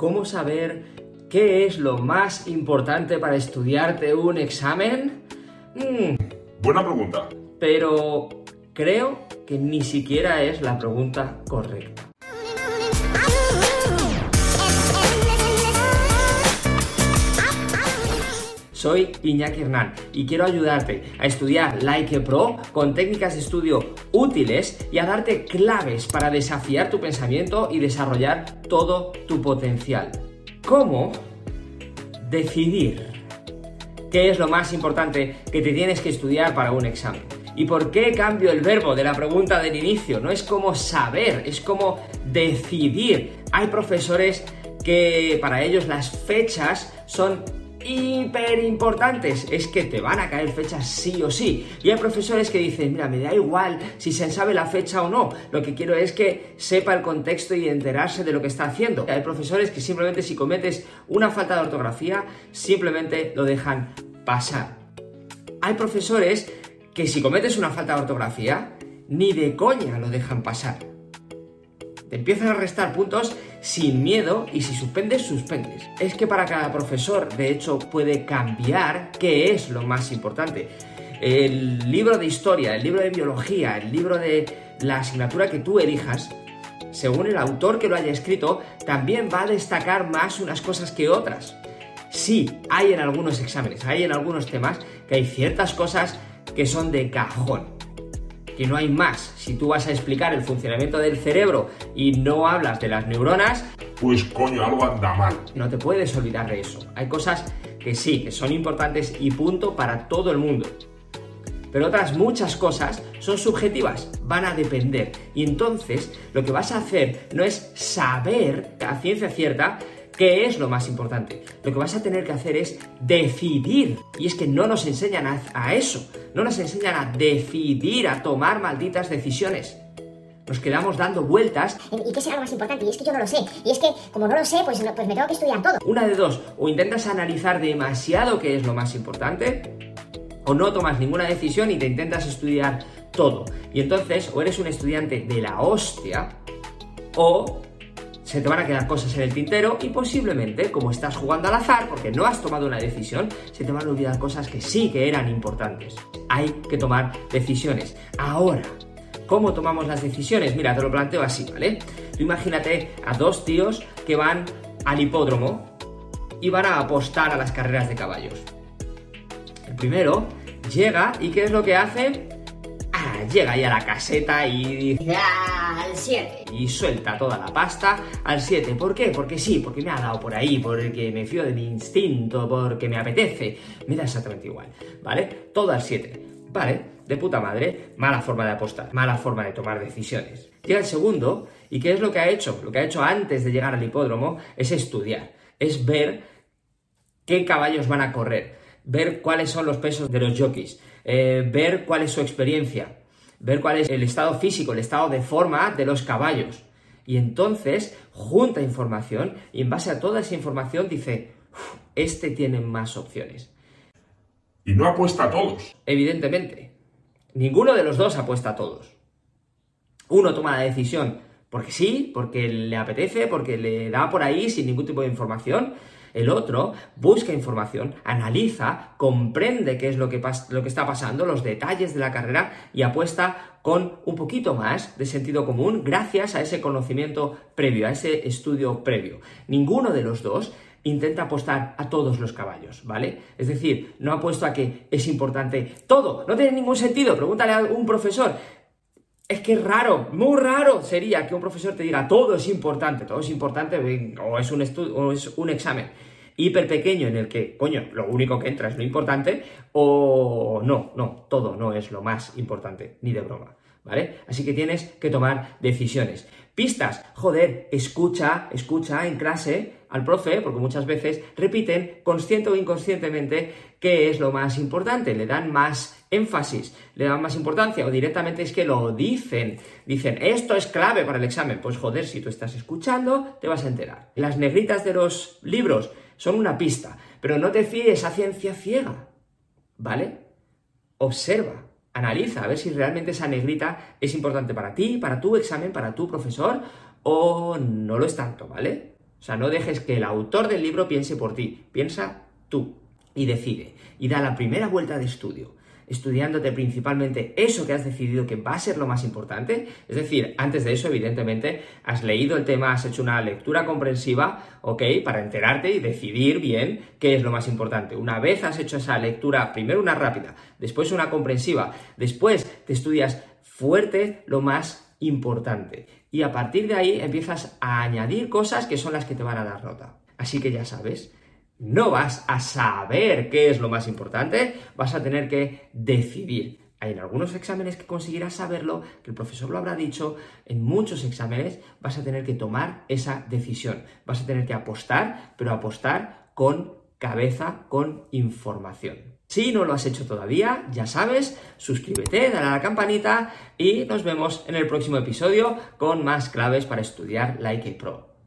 ¿Cómo saber qué es lo más importante para estudiarte un examen? Mm, Buena pregunta. pero creo que ni siquiera es la pregunta correcta. Soy Iñaki Hernán y quiero ayudarte a estudiar Like Pro con técnicas de estudio útiles y a darte claves para desafiar tu pensamiento y desarrollar todo tu potencial. ¿Cómo? Decidir qué es lo más importante que te tienes que estudiar para un examen. ¿Y por qué cambio el verbo de la pregunta del inicio? No es como saber, es como decidir. Hay profesores que para ellos las fechas son hiper importantes. Es que te van a caer fechas sí o sí. Y hay profesores que dicen, mira, me da igual si se sabe la fecha o no. Lo que quiero es que sepa el contexto y enterarse de lo que está haciendo. Hay profesores que simplemente si cometes una falta de ortografía, simplemente lo dejan pasar. Hay profesores que si cometes una falta de ortografía, ni de coña lo dejan pasar. Te empiezan a restar puntos sin miedo y si suspendes, suspendes. Es que para cada profesor, de hecho, puede cambiar qué es lo más importante. El libro de historia, el libro de biología, el libro de la asignatura que tú elijas, según el autor que lo haya escrito, también va a destacar más unas cosas que otras. Sí, hay en algunos exámenes, hay en algunos temas que hay ciertas cosas que son de cajón que no hay más. Si tú vas a explicar el funcionamiento del cerebro y no hablas de las neuronas, Pues coño, algo anda mal. no te puedes olvidar de eso. Hay cosas que sí, que son importantes y punto para todo el mundo. Pero otras muchas cosas son subjetivas, van a depender. Y entonces lo que vas a hacer no es saber a ciencia cierta qué es lo más importante. Lo que vas a tener que hacer es decidir. Y es que no nos enseñan a, a eso. No nos enseñan a decidir, a tomar malditas decisiones. Nos quedamos dando vueltas ¿Y qué será lo más importante? Y es que yo no lo sé. Y es que, como no lo sé, pues, pues me tengo que estudiar todo. Una de dos, o intentas analizar demasiado qué es lo más importante, o no tomas ninguna decisión y te intentas estudiar todo. Y entonces, o eres un estudiante de la hostia, o se te van a quedar cosas en el tintero y posiblemente, como estás jugando al azar, porque no has tomado una decisión, se te van a olvidar cosas que sí que eran importantes. Hay que tomar decisiones. Ahora, ¿Cómo tomamos las decisiones? Mira, te lo planteo así, ¿vale? Tú imagínate a dos tíos que van al hipódromo y van a apostar a las carreras de caballos. El primero llega y ¿qué es lo que hace? Ah, llega ahí a la caseta y dice, Al 7. y suelta toda la pasta al 7. ¿Por qué? Porque sí, porque me ha dado por ahí, porque me fío de mi instinto, porque me apetece. Me da exactamente igual, ¿vale? Todo al 7. Vale, de puta madre, mala forma de apostar, mala forma de tomar decisiones. Llega el segundo, ¿y qué es lo que ha hecho? Lo que ha hecho antes de llegar al hipódromo es estudiar, es ver qué caballos van a correr, ver cuáles son los pesos de los jockeys, eh, ver cuál es su experiencia, ver cuál es el estado físico, el estado de forma de los caballos. Y entonces junta información y en base a toda esa información dice, "Uf, este tiene más opciones. Y no apuesta a todos. Evidentemente, ninguno de los dos apuesta a todos. Uno toma la decisión porque sí, porque le apetece, porque le da por ahí sin ningún tipo de información. El otro busca información, analiza, comprende qué es lo que, está pasando, los detalles de la carrera y apuesta con un poquito más de sentido común gracias a ese conocimiento previo, a ese estudio previo. Ninguno de los dos intenta apostar a todos los caballos, ¿vale? Es decir, no apuesto a que es importante todo, no tiene ningún sentido. Pregúntale a un profesor, es que es raro, muy raro sería que un profesor te diga todo es importante, todo es importante, o es un estu- o es un examen hiper pequeño en el que, coño, lo único que entra es lo importante, o no, no, todo no es lo más importante, ni de broma, ¿vale? Así que tienes que tomar decisiones. Pistas, joder, escucha, escucha en clase al profe, porque muchas veces repiten consciente o inconscientemente qué es lo más importante, le dan más énfasis, le dan más importancia o directamente es que lo dicen, dicen esto es clave para el examen, pues joder, si tú estás escuchando te vas a enterar. Las negritas de los libros son una pista, pero no te fíes a ciencia ciega, ¿vale? Observa, analiza a ver si realmente esa negrita es importante para ti, para tu examen, para tu profesor o no lo es tanto, ¿vale? O sea, no dejes que el autor del libro piense por ti, piensa tú y decide. Y da la primera vuelta de estudio estudiándote principalmente eso que has decidido que va a ser lo más importante. Es decir, antes de eso, evidentemente, has leído el tema, has hecho una lectura comprensiva, ¿ok? Para enterarte y decidir bien qué es lo más importante. Una vez has hecho esa lectura, primero una rápida, después una comprensiva, después te estudias fuerte lo más importante. Y a partir de ahí empiezas a añadir cosas que son las que te van a dar nota. Así que ya sabes, no vas a saber qué es lo más importante, vas a tener que decidir. Hay en algunos exámenes que conseguirás saberlo, que el profesor lo habrá dicho, en muchos exámenes vas a tener que tomar esa decisión, vas a tener que apostar, pero apostar con cabeza, con información. Si no lo has hecho todavía, ya sabes, suscríbete, dale a la campanita y nos vemos en el próximo episodio con más claves para estudiar Like Pro.